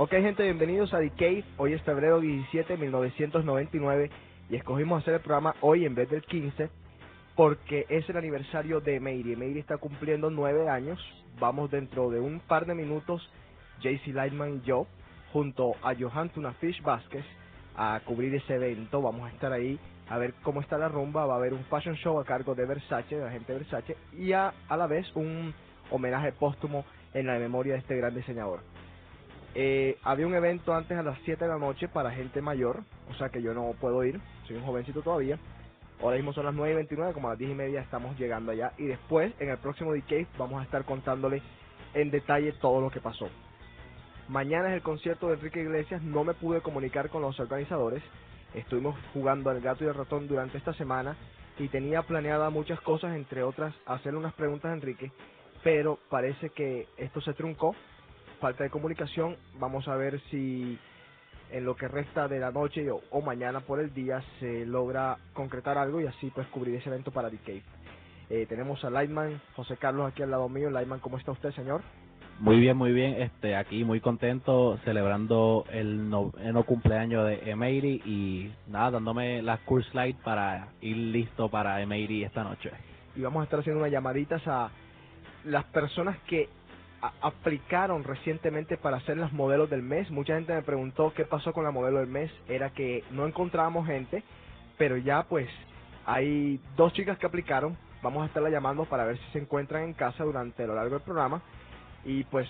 Ok, gente, bienvenidos a The. Hoy es febrero 17 de 1999 y escogimos hacer el programa hoy en vez del 15 porque es el aniversario de Meiri. Meiri está cumpliendo nueve años. Vamos dentro de un par de minutos, JC Lightman y yo, junto a Johan Tunafish Vázquez, a cubrir ese evento. Vamos a estar ahí a ver cómo está la rumba. Va a haber un fashion show a cargo de Versace, de la gente Versace, y a, a la vez un homenaje póstumo en la memoria de este gran diseñador. Eh, había un evento antes a las 7 de la noche para gente mayor, o sea que yo no puedo ir, soy un jovencito todavía. Ahora mismo son las 9 y 29, como a las 10 y media estamos llegando allá. Y después, en el próximo Decade, vamos a estar contándole en detalle todo lo que pasó. Mañana es el concierto de Enrique Iglesias, no me pude comunicar con los organizadores. Estuvimos jugando al gato y al ratón durante esta semana y tenía planeada muchas cosas, entre otras hacerle unas preguntas a Enrique, pero parece que esto se truncó falta de comunicación. Vamos a ver si en lo que resta de la noche o, mañana por el día se logra concretar algo y así pues cubrir ese evento para Cave. Eh, tenemos a Lightman, José Carlos aquí al lado mío. Lightman, ¿cómo está usted, señor? Muy bien, muy bien. Este, aquí muy contento celebrando el noveno cumpleaños de Emery y nada, dándome la course light para ir listo para Emery esta noche. Y vamos a estar haciendo unas llamaditas a las personas que aplicaron recientemente para ser las modelos del mes. Mucha gente me preguntó qué pasó con la modelo del mes. Era que no encontrábamos gente, pero ya pues hay dos chicas que aplicaron. Vamos a estarla llamando para ver si se encuentran en casa durante lo largo del programa. Y pues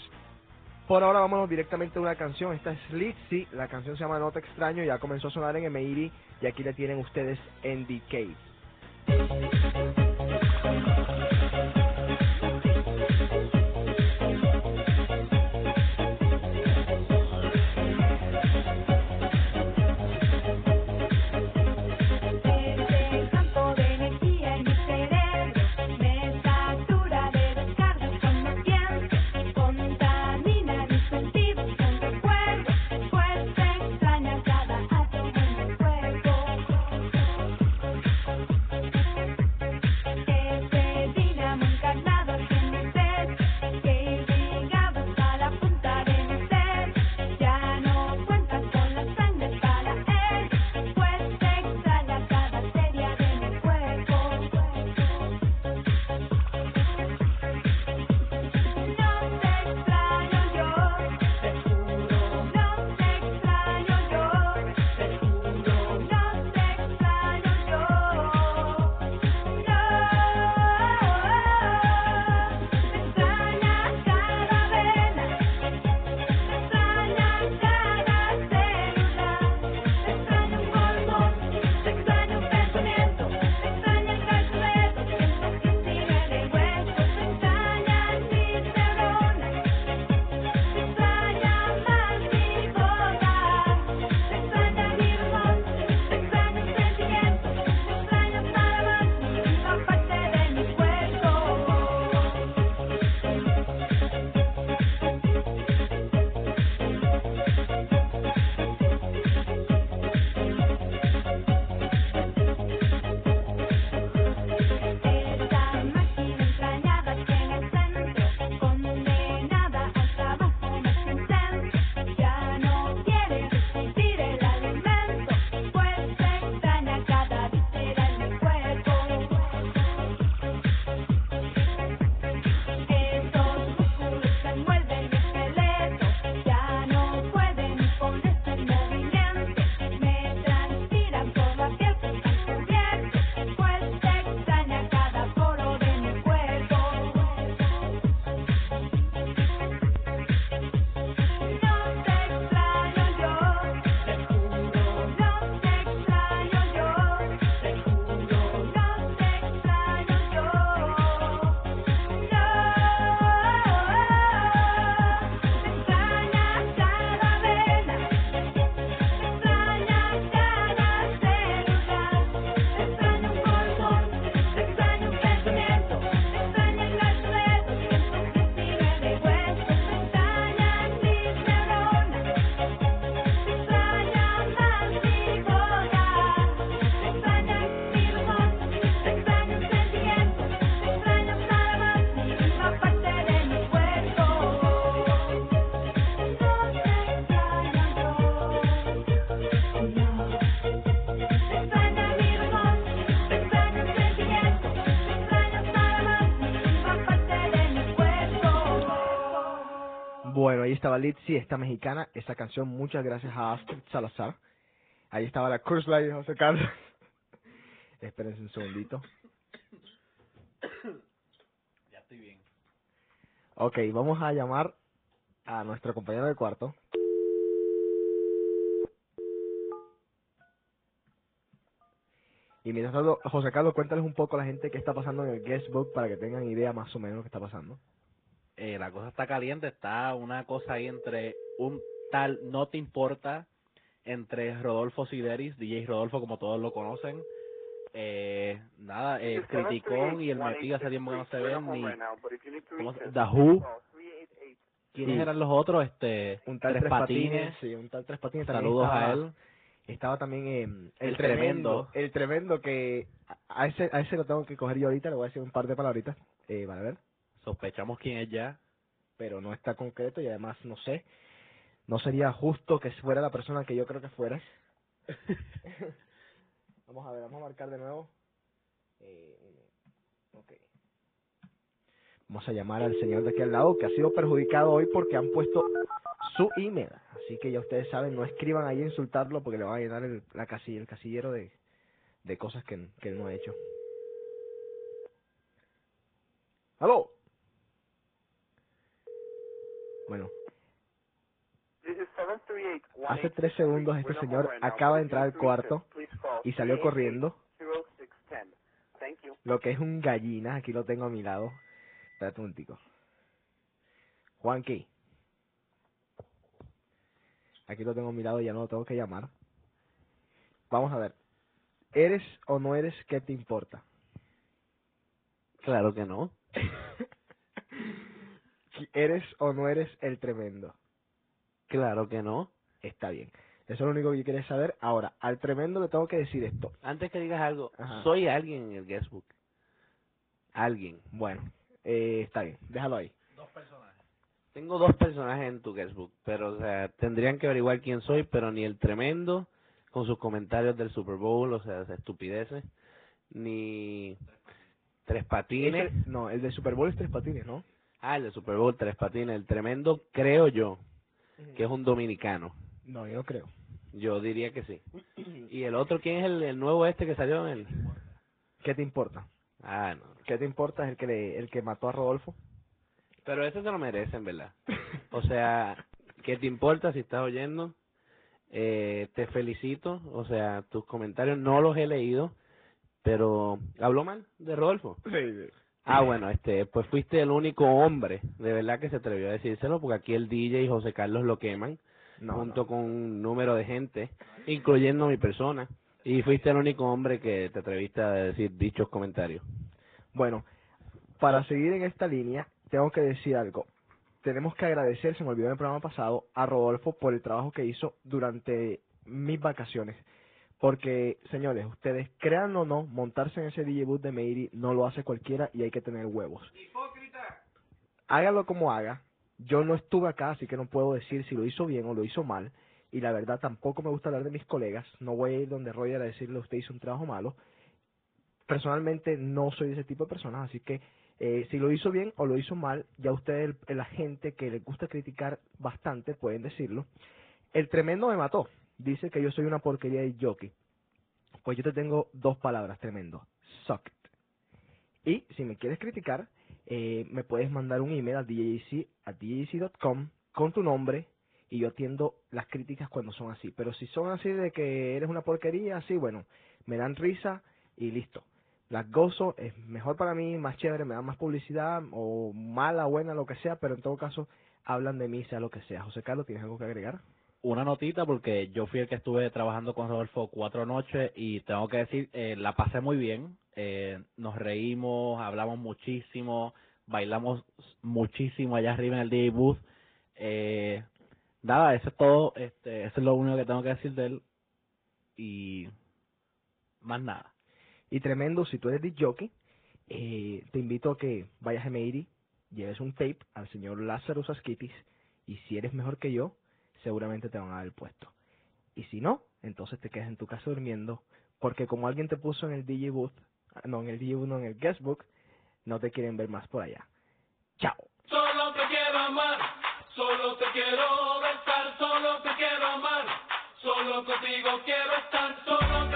por ahora vámonos directamente a una canción. Esta es Litzy, la canción se llama No te extraño, ya comenzó a sonar en Emeiri y aquí la tienen ustedes en The Bueno, ahí estaba Litzy, esta mexicana, esa canción, muchas gracias a Astrid Salazar. Ahí estaba la Curse Light de José Carlos. Espérense un segundito. Ya estoy bien. Ok, vamos a llamar a nuestro compañero de cuarto. Y mientras tanto, José Carlos, cuéntales un poco a la gente qué está pasando en el guestbook para que tengan idea más o menos de lo que está pasando. Eh, la cosa está caliente, está una cosa ahí entre un tal No Te Importa, entre Rodolfo Sideris, DJ Rodolfo como todos lo conocen. Eh, nada, el Criticón y el Metiga hace tiempo que no se ven, ni ¿cómo se- The Who. ¿Quiénes Sí. eran los otros? Este, Un tal Tres Tres Patines, sí, un tal Tres Patines también Saludos estaba- a él. Estaba también eh, el, El tremendo, Tremendo. el tremendo que a- a ese a ese lo tengo que coger yo ahorita, le voy a decir un par de palabritas, eh, para ver, Sospechamos quién es ya. pero no está concreto y además no sé, no sería justo que fuera la persona que yo creo que fuera. vamos a ver, vamos a marcar de nuevo. Eh. Vamos a llamar al señor de aquí al lado que ha sido perjudicado hoy porque han puesto su email. Así que ya ustedes saben, no escriban ahí a insultarlo porque le van a llenar el, la casilla, el casillero de, de cosas que, que él no ha hecho. ¡Aló! Bueno, hace tres segundos este señor acaba de entrar al cuarto y salió corriendo. Lo que es un gallina, aquí lo tengo a mi lado. Espérate un tico. Juanqui. Aquí lo tengo a mi lado, ya no lo tengo que llamar. Vamos a ver. ¿Eres o no eres qué te importa? Claro que no. ¿Eres o no eres el tremendo? Claro que no. Está bien. Eso es lo único que yo quería saber. Ahora, al tremendo le tengo que decir esto. Antes que digas algo, Ajá. soy alguien en el guestbook. Alguien. Bueno, eh, está bien. Déjalo ahí. Tengo dos personajes en tu guestbook, pero o sea, tendrían que averiguar quién soy, pero ni el tremendo con sus comentarios del Super Bowl, o sea, esas estupideces, ni tres patines. No, el de Super Bowl es tres patines, ¿no? Ah, el de Super Bowl, tres patines. El tremendo, creo yo, que es un dominicano. No, yo creo. Yo diría que sí. ¿Y el otro quién es el, el nuevo este que salió en el...? ¿Qué te importa? Ah, no. ¿Qué te importa? Es el que le, el que mató a Rodolfo. Pero ese se lo merecen, ¿verdad? O sea, ¿qué te importa si estás oyendo? Eh, te felicito, o sea, tus comentarios no los he leído, pero habló mal de Rodolfo. Sí, Ah, bueno, este, pues fuiste el único hombre, de verdad que se atrevió a decírselo, porque aquí el DJ y José Carlos lo queman, No, junto no. con un número de gente, incluyendo mi persona, y fuiste el único hombre que te atreviste a decir dichos comentarios. Bueno, para seguir en esta línea, tengo que decir algo. Tenemos que agradecer, se me olvidó en el programa pasado, a Rodolfo por el trabajo que hizo durante mis vacaciones. Porque, señores, ustedes crean o no, montarse en ese DJ booth de Meiri no lo hace cualquiera y hay que tener huevos. Hágalo como haga. Yo no estuve acá, así que no puedo decir si lo hizo bien o lo hizo mal. Y la verdad tampoco me gusta hablar de mis colegas. No voy a ir donde Roger a decirle usted hizo un trabajo malo. Personalmente no soy de ese tipo de personas, así que eh, si lo hizo bien o lo hizo mal, ya ustedes, la gente que les gusta criticar bastante, pueden decirlo. El tremendo me mató. Dice que yo soy una porquería de jockey. Pues yo te tengo dos palabras, tremendo. Suck. Y si me quieres criticar, eh, me puedes mandar un email a djc, a djc.com con tu nombre y yo atiendo las críticas cuando son así. Pero si son así de que eres una porquería, así, bueno, me dan risa y listo. Las gozo, es mejor para mí, más chévere, me dan más publicidad, o mala, buena, lo que sea, pero en todo caso hablan de mí, sea lo que sea. José Carlos, ¿tienes algo que agregar? Una notita porque yo fui el que estuve trabajando con Rodolfo cuatro noches y tengo que decir, eh, la pasé muy bien. Eh, nos reímos, hablamos muchísimo, bailamos muchísimo allá arriba en el DJ Booth. Eh, nada, eso es todo. Este, eso es lo único que tengo que decir de él. Y más nada. Y tremendo, si tú eres de jockey, eh, te invito a que vayas a Meiri, lleves un tape al señor Lázaro Saskitis, y si eres mejor que yo, seguramente te van a dar el puesto. Y si no, entonces te quedas en tu casa durmiendo, porque como alguien te puso en el DJ booth, ah, no, en el DJ booth, no, en el guest book, no te quieren ver más por allá. Chao. Solo te quiero amar, Solo te quiero besar, solo te quiero amar. Solo contigo quiero estar, solo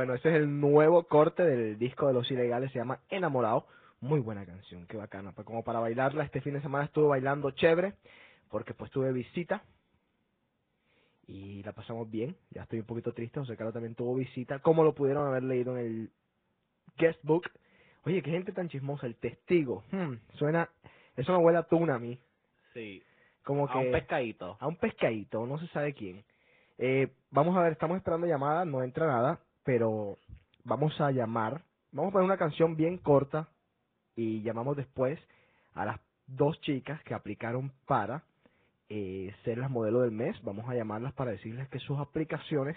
Bueno, ese es el nuevo corte del disco de Los Ilegales, se llama Enamorado. Muy buena canción, qué bacana. Pues como para bailarla, este fin de semana estuve bailando chévere, porque pues tuve visita y la pasamos bien. Ya estoy un poquito triste, José Carlos también tuvo visita, como lo pudieron haber leído en el guest book. Oye, qué gente tan chismosa, el testigo. Hmm, suena, eso me huele a tuna a mí. Sí. Como A que un pescadito. a un pescadito, no se sabe quién. Eh, vamos a ver, estamos esperando llamada, no entra nada, pero vamos a llamar, vamos a poner una canción bien corta y llamamos después a las dos chicas que aplicaron para eh, ser las modelo del mes. Vamos a llamarlas para decirles que sus aplicaciones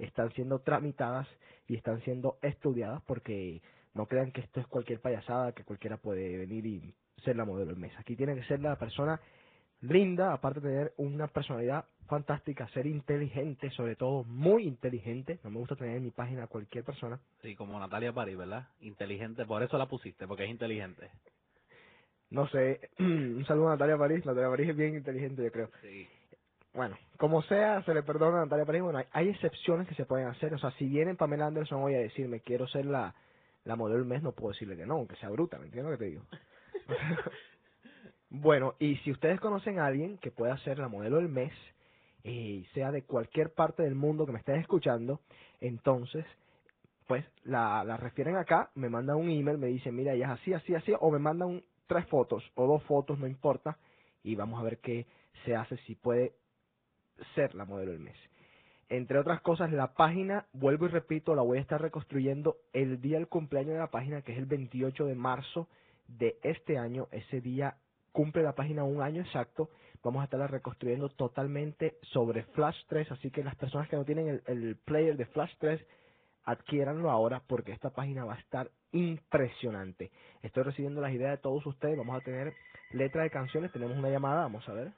están siendo tramitadas y están siendo estudiadas porque No crean que esto es cualquier payasada, que cualquiera puede venir y ser la modelo del mes. Aquí tiene que ser la persona linda, aparte de tener una personalidad fantástica, ser inteligente, sobre todo muy inteligente. No me gusta tener en mi página a cualquier persona. Sí, como Natalia París, ¿verdad? Inteligente, por eso la pusiste, porque es inteligente. No sé, un saludo a Natalia París. Natalia París es bien inteligente, yo creo. Sí. Bueno, como sea, se le perdona a Natalia París. Bueno, hay, hay excepciones que se pueden hacer. O sea, si viene Pamela Anderson hoy a decirme quiero ser la, la modelo del mes, no puedo decirle que no, aunque sea bruta, ¿me entiendes lo que te digo? bueno, y si ustedes conocen a alguien que pueda ser la modelo del mes, eh, sea de cualquier parte del mundo que me estén escuchando, entonces, pues la, refieren acá, me mandan un email, me dicen, mira, ella es así, así, así, o me mandan tres fotos o dos fotos, no importa, y vamos a ver qué se hace, si puede ser la modelo del mes. Entre otras cosas, la página, vuelvo y repito, la voy a estar reconstruyendo el día del cumpleaños de la página, que es el 28 de marzo de este año. Ese día cumple la página un año exacto. Vamos a estarla reconstruyendo totalmente sobre Flash 3, así que las personas que no tienen el, player de Flash 3, adquiéranlo ahora porque esta página va a estar impresionante. Estoy recibiendo las ideas de todos ustedes. Vamos a tener letra de canciones. Tenemos una llamada, vamos a ver.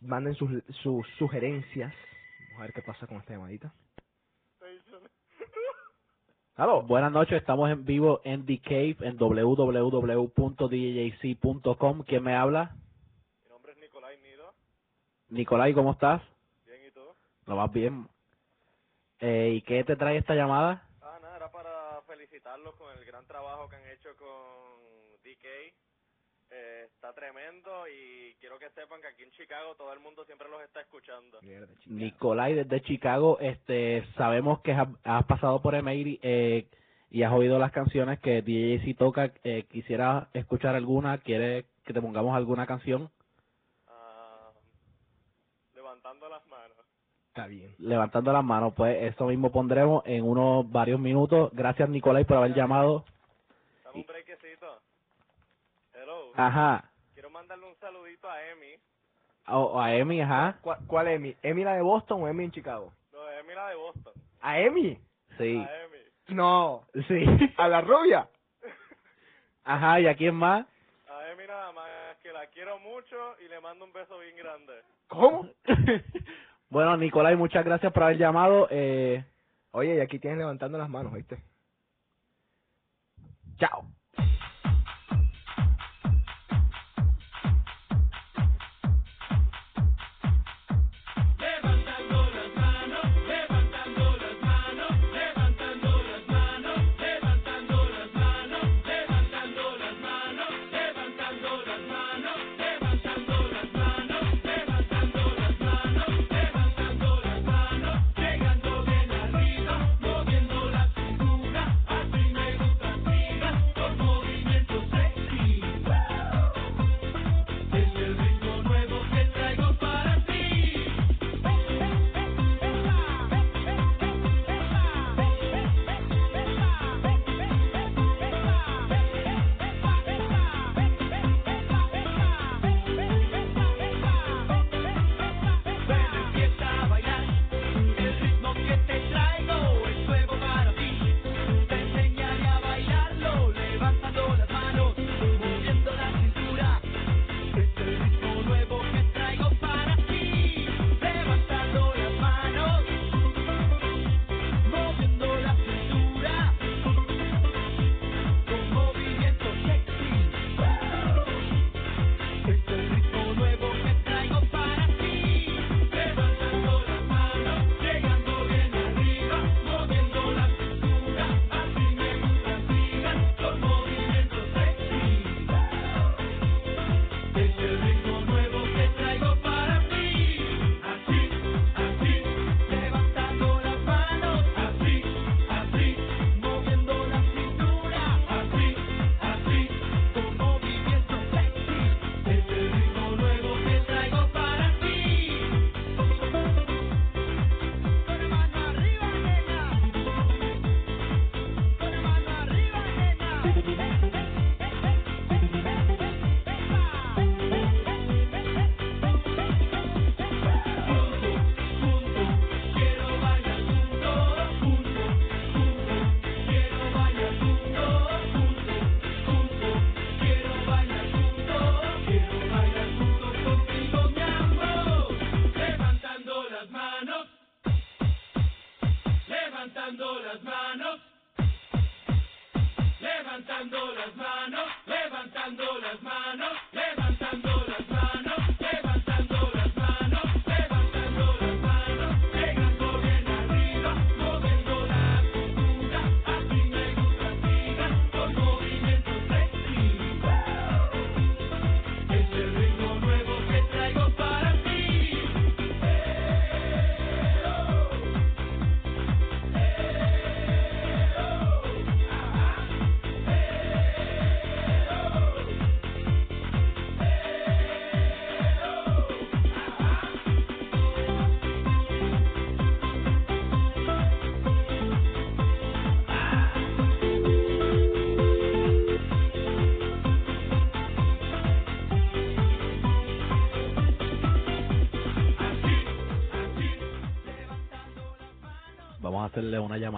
Manden sus, sus sugerencias. Vamos a ver qué pasa con esta llamadita. ¿Aló? Buenas noches, estamos en vivo en The Cave en www.djc.com. ¿Quién me habla? Mi nombre es Nicolai Nido. Nicolai, ¿cómo estás? Bien, ¿y tú? Lo más bien. Eh, ¿Y qué te trae esta llamada? Ah, nada, era para felicitarlos con el gran trabajo que han hecho con DK. Eh, está tremendo y quiero que sepan que aquí en Chicago todo el mundo siempre los está escuchando. Mierda. Nicolai desde Chicago, este, sabemos que has, has pasado por Emery eh, y has oído las canciones que DJC toca. Eh, quisiera escuchar alguna, quiere que te pongamos alguna canción. Ah, levantando las manos. Está bien. Levantando las manos, pues eso mismo pondremos en unos varios minutos. Gracias Nicolai por haber llamado. Dame un brequecito. Hello. Ajá. A Emi. O, a Emi, ajá. ¿Cuál, ¿Cuál Emi? ¿Emi la de Boston o Emi en Chicago? No, Emi la de Boston. ¿A Emi? Sí. A Emi. No. Sí. ¿A la rubia? Ajá, ¿y a quién más? A Emi nada más, que la quiero mucho y le mando un beso bien grande. ¿Cómo? bueno, Nicolai, muchas gracias por haber llamado. Eh, Oye, y aquí tienes levantando las manos, ¿viste? Chao.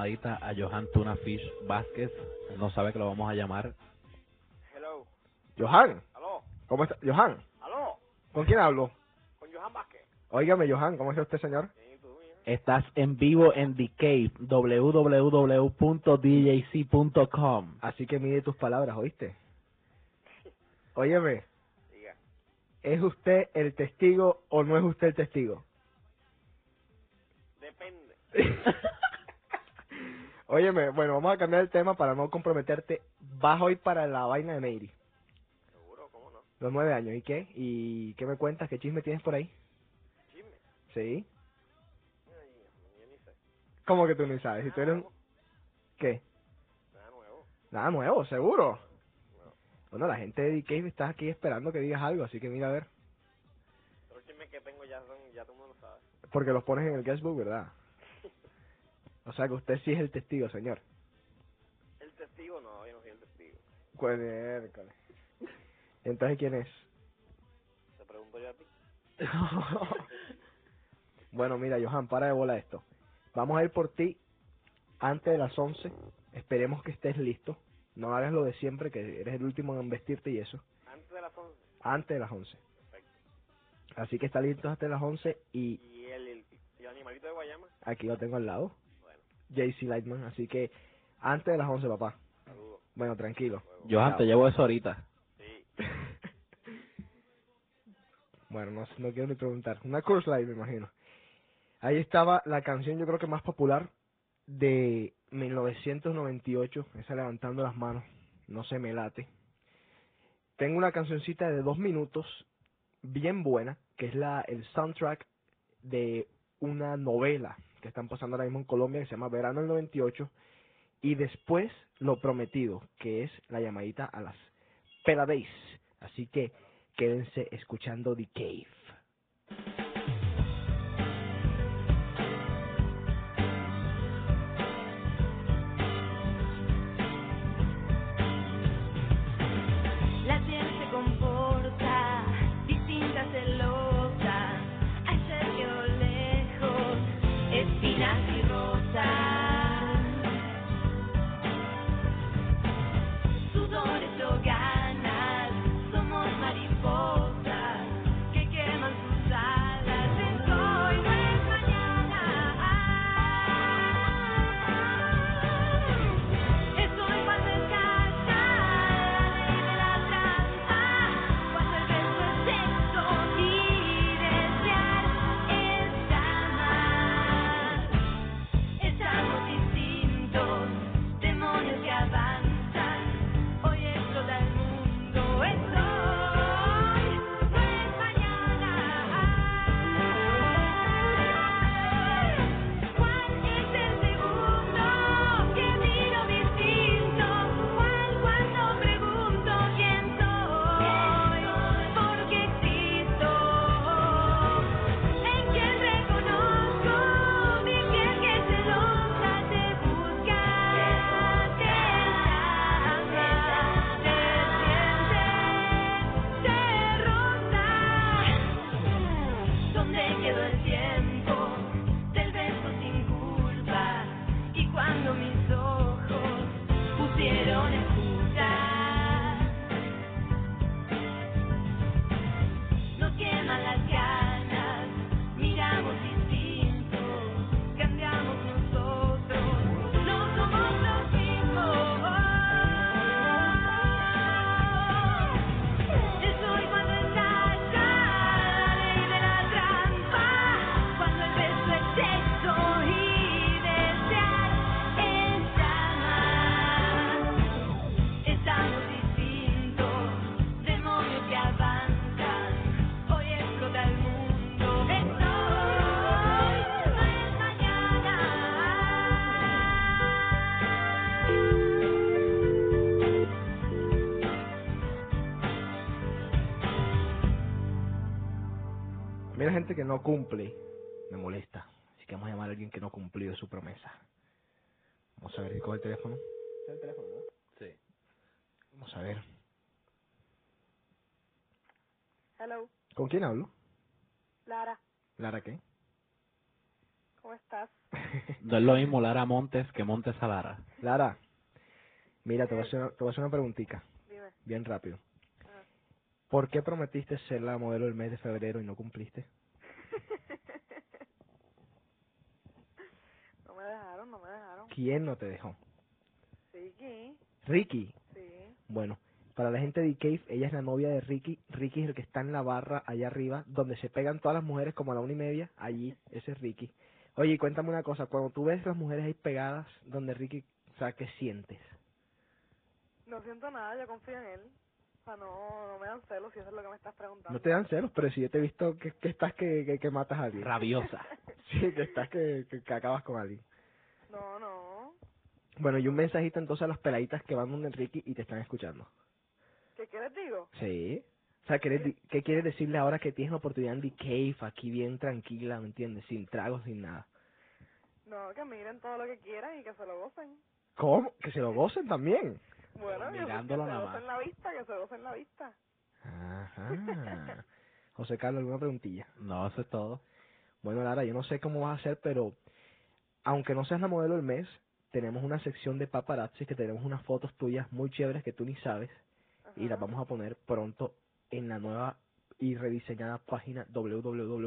Llamadita a Johan Tuna Fish Vázquez. Él no sabe que lo vamos a llamar. Hello. Johan, ¿Aló? ¿cómo está? Johan, ¿Aló? ¿con quién hablo? ¿Con Johan Vázquez? Óigame, Johan, ¿cómo está usted, señor? Estás en vivo en The Cave, www.djc.com. Así que mide tus palabras, ¿oíste? Óyeme, Diga. ¿es usted el testigo o no es usted el testigo? Depende. Óyeme, bueno, vamos a cambiar el tema para no comprometerte. Vas hoy para la vaina de Meiri, Seguro, ¿cómo no? los nueve años. ¿Y qué? ¿Y qué me cuentas? ¿Qué chisme tienes por ahí? Chisme. ¿Sí? Ay, yo ni sé. ¿Cómo que tú ni sabes? Si tú eres un... ¿Qué? Nada nuevo. Nada nuevo, seguro. No. Bueno, la gente de DK está aquí esperando que digas algo, así que mira a ver. Los chismes que tengo ya son, ya todo el mundo sabe. Porque los pones en el guestbook, ¿verdad? O sea que usted sí es el testigo, señor. ¿El testigo? No, yo no soy el testigo. Pues miércoles. Entonces, ¿quién es? Te pregunto yo a ti. bueno, mira, Johan, para de bola esto. Vamos a ir por ti antes de las 11. Esperemos que estés listo. No hagas lo de siempre, que eres el último en vestirte y eso. Antes de las 11. Antes de las 11. Perfecto. Así que está listo hasta las 11 y ¿Y el, el, y el animalito de Guayama? aquí lo tengo al lado. JC Lightman. Así que antes de las 11, papá. saludos. Bueno, tranquilo. Johan, te llevo eso ahorita. Sí. Bueno, no, no quiero ni preguntar. Una Curse Live, me imagino. Ahí estaba la canción, yo creo que más popular de 1998. Esa levantando las manos. No se me late. Tengo una cancioncita de dos minutos, bien buena, que es la el soundtrack de una novela que están pasando ahora mismo en Colombia que se llama Verano del 98. Y después Lo Prometido, que es la llamadita a las Pelabase. Así que quédense escuchando The Cave. Mí la gente que no cumple me molesta. Así que vamos a llamar a alguien que no cumplió su promesa. Vamos a ver si coge el teléfono. ¿Es el teléfono, no? Sí. Vamos a ver. Hello, ¿Con quién hablo? Lara. ¿Lara qué? ¿Cómo estás? No es lo mismo Lara Montes que Montes a Lara. Lara, mira, te voy a hacer una, te voy a hacer una preguntita, Dime. bien rápido. ¿Por qué prometiste ser la modelo del mes de febrero y no cumpliste? no me dejaron, no me dejaron. ¿Quién no te dejó? ¿qué? Ricky. Sí. Bueno, para la gente de Cave, ella es la novia de Ricky. Ricky es el que está en la barra allá arriba, donde se pegan todas las mujeres como a la una y media. Allí, ese es Ricky. Oye, cuéntame una cosa, cuando tú ves las mujeres ahí pegadas, donde Ricky, o sea, ¿qué sientes? No siento nada, yo confío en él. No, no me dan celos si eso es lo que me estás preguntando. No te dan celos, pero si yo te he visto que, que estás que, que, que matas a alguien. Rabiosa. Sí, que estás que, que, que acabas con alguien. No, no. Bueno, y un mensajito entonces a las peladitas que van donde Ricky y te están escuchando. ¿Qué, qué les digo? Sí. O sea, ¿qué, ¿qué quieres decirle ahora que tienes la oportunidad en The Cave, aquí bien tranquila, ¿me entiendes? Sin tragos, sin nada. No, que miren todo lo que quieran y que se lo gocen. ¿Cómo? Que se lo gocen también. Bueno, que, que se Mirándolo nada gocen la vista, que se gocen la vista. Ajá. José Carlos, ¿alguna preguntilla? No, eso es todo. Bueno, Lara, yo no sé cómo vas a hacer, pero aunque no seas la modelo del mes, tenemos una sección de paparazzi que tenemos unas fotos tuyas muy chéveres que tú ni sabes y las vamos a poner pronto en la nueva y rediseñada página DJJC.com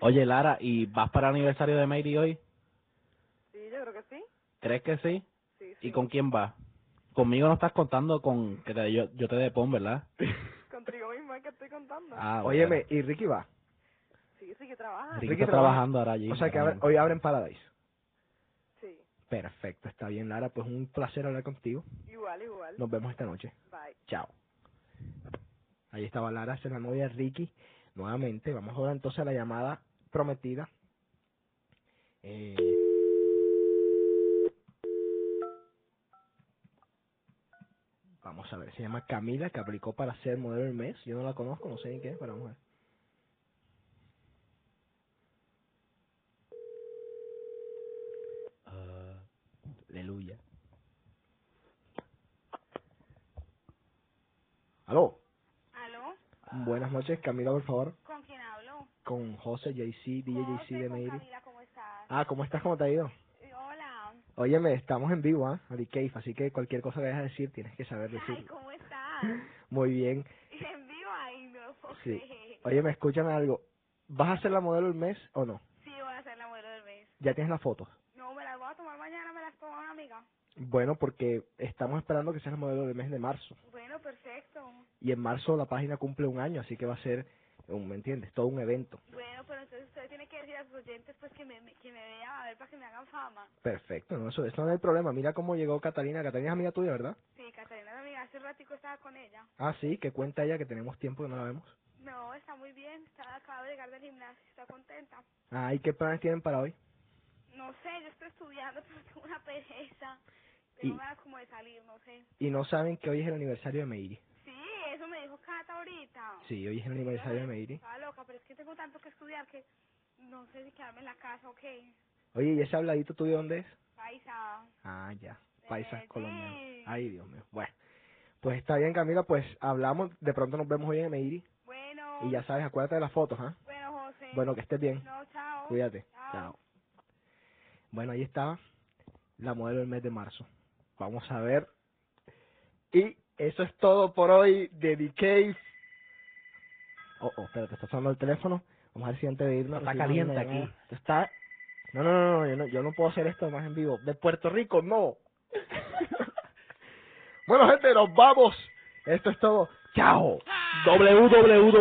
Oye, Lara, ¿y vas para el aniversario de Mary hoy? Sí, yo creo que sí. ¿Crees que sí? Sí, sí. ¿Y con quién vas? Conmigo no estás contando con que te- yo, yo te dé pon, ¿verdad? Contigo mismo es que estoy contando. Ah, Óyeme, ¿y Ricky va? Sí, sí que trabaja. Ricky Ricky está trabaja. trabajando ahora allí. O sea que abre- hoy abren Paradise. Sí. Perfecto, está bien, Lara. Pues un placer hablar contigo. Igual, igual. Nos vemos esta noche. Bye. Chao. Ahí estaba Lara, es la novia de Ricky. Nuevamente, vamos ahora entonces a la llamada prometida. Eh, Vamos a ver, se llama Camila, que aplicó para ser modelo del mes. Yo no la conozco, no sé ni qué es, pero vamos a ver. Ah, aleluya. Aló. ¿Aló? Buenas noches, Camila, por favor. ¿Con quién hablo? Con José, JC, DJ JC de Meiri. Camila, ¿cómo estás? Ah, ¿cómo estás? ¿Cómo te ha ido? Óyeme, estamos en vivo, ¿ah? ¿eh? Cave, así que cualquier cosa que vayas a decir tienes que saber Ay, decir. ¿cómo estás? Muy bien. En vivo, ay, no puedo Sí. Óyeme, escúchame algo. ¿Vas a ser la modelo del mes o no? Sí, voy a ser la modelo del mes. Ya tienes las fotos. No, me las voy a tomar mañana, me las toma una amiga. Bueno, porque estamos esperando que seas la modelo del mes de marzo. Bueno, perfecto. Y en marzo la página cumple un año, así que va a ser, ¿me entiendes? Todo un evento. Bueno, pero entonces usted tiene que decir a sus oyentes pues que me, que me vean a ver para que me hagan fama. Perfecto, no, eso, eso no es el problema. Mira cómo llegó Catalina. Catalina es amiga tuya, ¿verdad? Sí, Catalina, mi amiga, hace un ratico estaba con ella. Ah, sí, que cuenta ella que tenemos tiempo que no la vemos. No, está muy bien, está, acaba de llegar del gimnasio, está contenta. Ah, ¿y qué planes tienen para hoy? No sé, yo estoy estudiando, pero tengo una pereza. Tengo Y- ganas como de salir, no sé. Y no saben que hoy es el aniversario de Meiri. Eso me dijo Cata ahorita. Sí, hoy es el aniversario de Meiri. Estaba loca, pero es que tengo tanto que estudiar que no sé si quedarme en la casa o qué. Oye, ¿y ese habladito tuyo dónde es? Paisa. Ah, ya, paisa colombiano. Ay, Dios mío. Bueno, pues está bien, Camila, pues hablamos, de pronto nos vemos hoy en Meiri. Bueno. Y ya sabes, acuérdate de las fotos, ¿ah? Bueno, José. Bueno, que estés bien. No, chao. Cuídate. Chao. Chao. Bueno, ahí está la modelo del mes de marzo. Vamos a ver. Y eso es todo por hoy de Cave. Oh, oh, espérate, está sonando el teléfono. Vamos a ver si antes de irnos... Está caliente aquí. Está... No, no, no, no, yo no, yo no puedo hacer esto más en vivo. De Puerto Rico, no. bueno, gente, nos vamos. Esto es todo. Chao. www.djjc.com